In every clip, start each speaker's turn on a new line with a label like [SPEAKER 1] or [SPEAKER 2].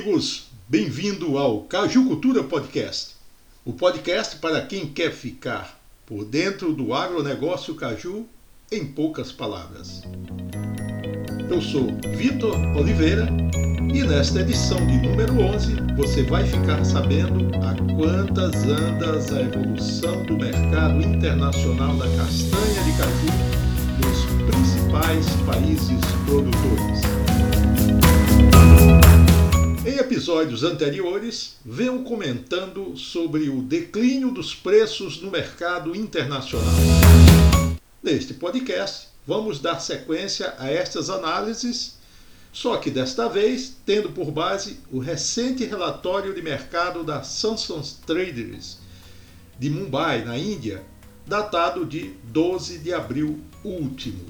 [SPEAKER 1] amigos, bem-vindo ao Caju Cultura Podcast, o podcast para quem quer ficar por dentro do agronegócio caju em poucas palavras. Eu sou Vitor Oliveira e nesta edição de número 11 você vai ficar sabendo a quantas andas a evolução do mercado internacional da castanha de caju nos principais países produtores. Episódios anteriores, venho comentando sobre o declínio dos preços no mercado internacional. Neste podcast, vamos dar sequência a estas análises, só que desta vez tendo por base o recente relatório de mercado da Samsung Traders de Mumbai, na Índia, datado de 12 de abril último.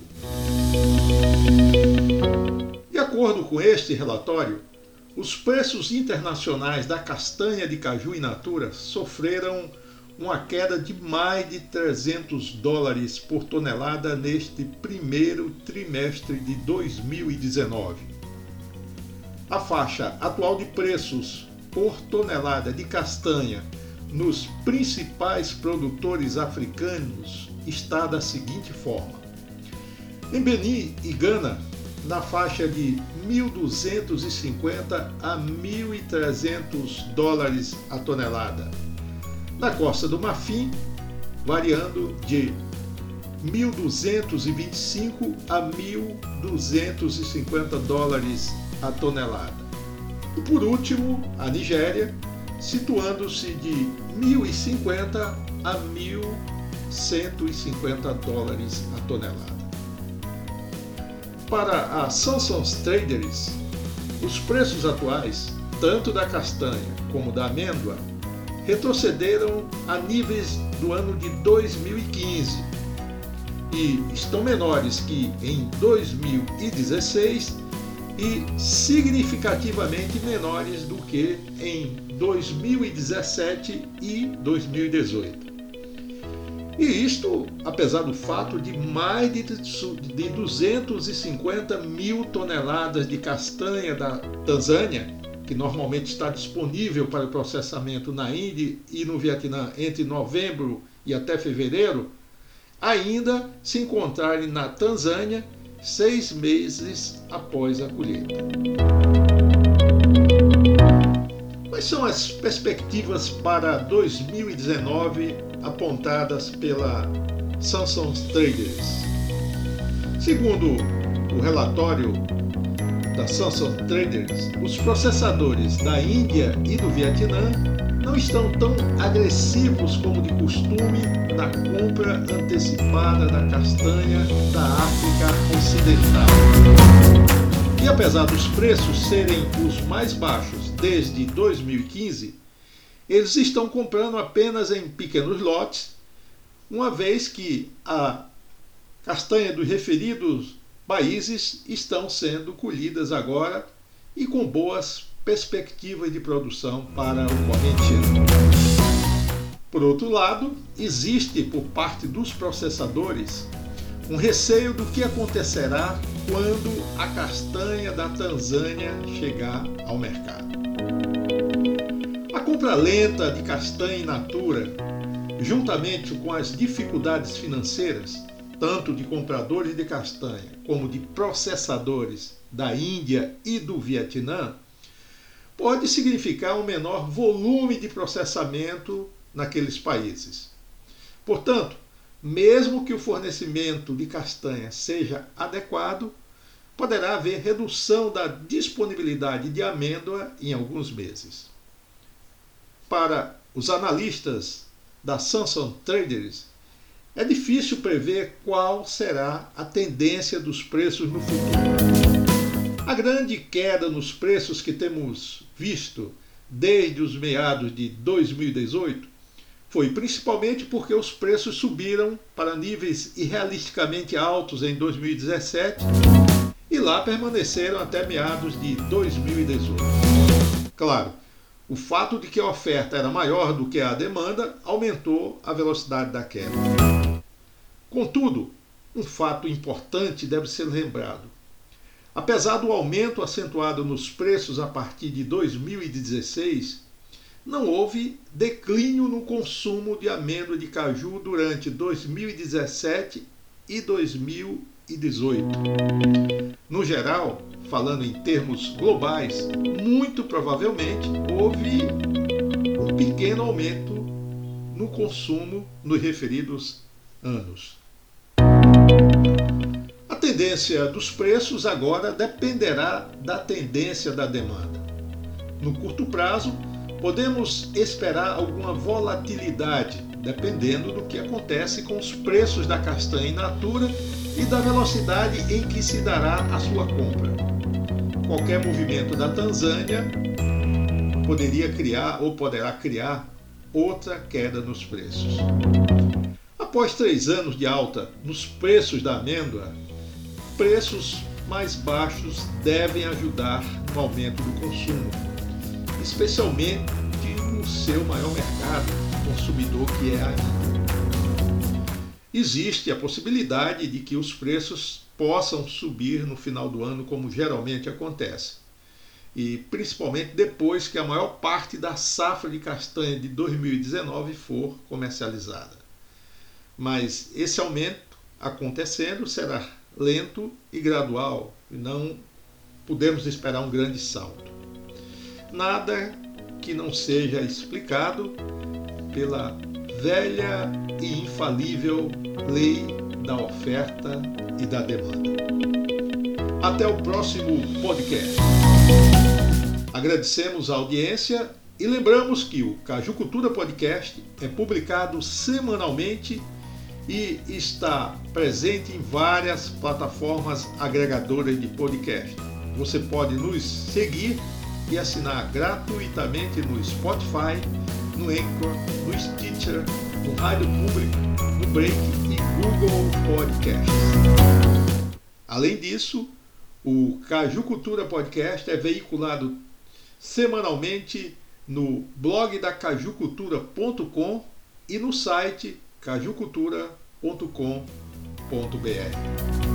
[SPEAKER 1] De acordo com este relatório, os preços internacionais da castanha de caju in natura sofreram uma queda de mais de 300 dólares por tonelada neste primeiro trimestre de 2019. A faixa atual de preços por tonelada de castanha nos principais produtores africanos está da seguinte forma: em Benin e Gana, na faixa de 1.250 a 1.300 dólares a tonelada. Na Costa do Marfim, variando de 1.225 a 1.250 dólares a tonelada. E por último, a Nigéria, situando-se de 1.050 a 1.150 dólares a tonelada. Para a Samsung Traders, os preços atuais, tanto da castanha como da amêndoa, retrocederam a níveis do ano de 2015 e estão menores que em 2016 e significativamente menores do que em 2017 e 2018. E isto, apesar do fato de mais de 250 mil toneladas de castanha da Tanzânia, que normalmente está disponível para processamento na Índia e no Vietnã entre novembro e até fevereiro, ainda se encontrarem na Tanzânia seis meses após a colheita. Quais são as perspectivas para 2019 apontadas pela Samsung Traders. Segundo o relatório da Samsung Traders, os processadores da Índia e do Vietnã não estão tão agressivos como de costume na compra antecipada da castanha da África Ocidental. E apesar dos preços serem os mais baixos desde 2015, eles estão comprando apenas em pequenos lotes, uma vez que a castanha dos referidos países estão sendo colhidas agora e com boas perspectivas de produção para o corrente ano. Por outro lado, existe por parte dos processadores um receio do que acontecerá quando a castanha da Tanzânia chegar ao mercado compra lenta de castanha in natura, juntamente com as dificuldades financeiras, tanto de compradores de castanha como de processadores da Índia e do Vietnã, pode significar um menor volume de processamento naqueles países. Portanto, mesmo que o fornecimento de castanha seja adequado, poderá haver redução da disponibilidade de amêndoa em alguns meses para os analistas da Samsung Traders, é difícil prever qual será a tendência dos preços no futuro. A grande queda nos preços que temos visto desde os meados de 2018 foi principalmente porque os preços subiram para níveis irrealisticamente altos em 2017 e lá permaneceram até meados de 2018. Claro, o fato de que a oferta era maior do que a demanda aumentou a velocidade da queda. Contudo, um fato importante deve ser lembrado. Apesar do aumento acentuado nos preços a partir de 2016, não houve declínio no consumo de amêndoa de caju durante 2017 e 2018. No geral, falando em termos globais, muito provavelmente houve um pequeno aumento no consumo nos referidos anos. A tendência dos preços agora dependerá da tendência da demanda. No curto prazo, podemos esperar alguma volatilidade, dependendo do que acontece com os preços da castanha in natura e da velocidade em que se dará a sua compra. Qualquer movimento da Tanzânia poderia criar ou poderá criar outra queda nos preços. Após três anos de alta nos preços da amêndoa, preços mais baixos devem ajudar no aumento do consumo, especialmente no seu maior mercado consumidor, que é a Índia. Existe a possibilidade de que os preços possam subir no final do ano, como geralmente acontece e principalmente depois que a maior parte da safra de castanha de 2019 for comercializada. Mas esse aumento acontecendo será lento e gradual, e não podemos esperar um grande salto. Nada que não seja explicado pela velha e infalível lei da oferta e da demanda. Até o próximo podcast. Agradecemos a audiência e lembramos que o Caju Cultura Podcast é publicado semanalmente e está presente em várias plataformas agregadoras de podcast. Você pode nos seguir e assinar gratuitamente no Spotify, no Anchor, no Stitcher, no Rádio Público, no Break e Google Podcasts. Além disso, o Caju Cultura Podcast é veiculado semanalmente no blog da cajucultura.com e no site cajucultura.com.br.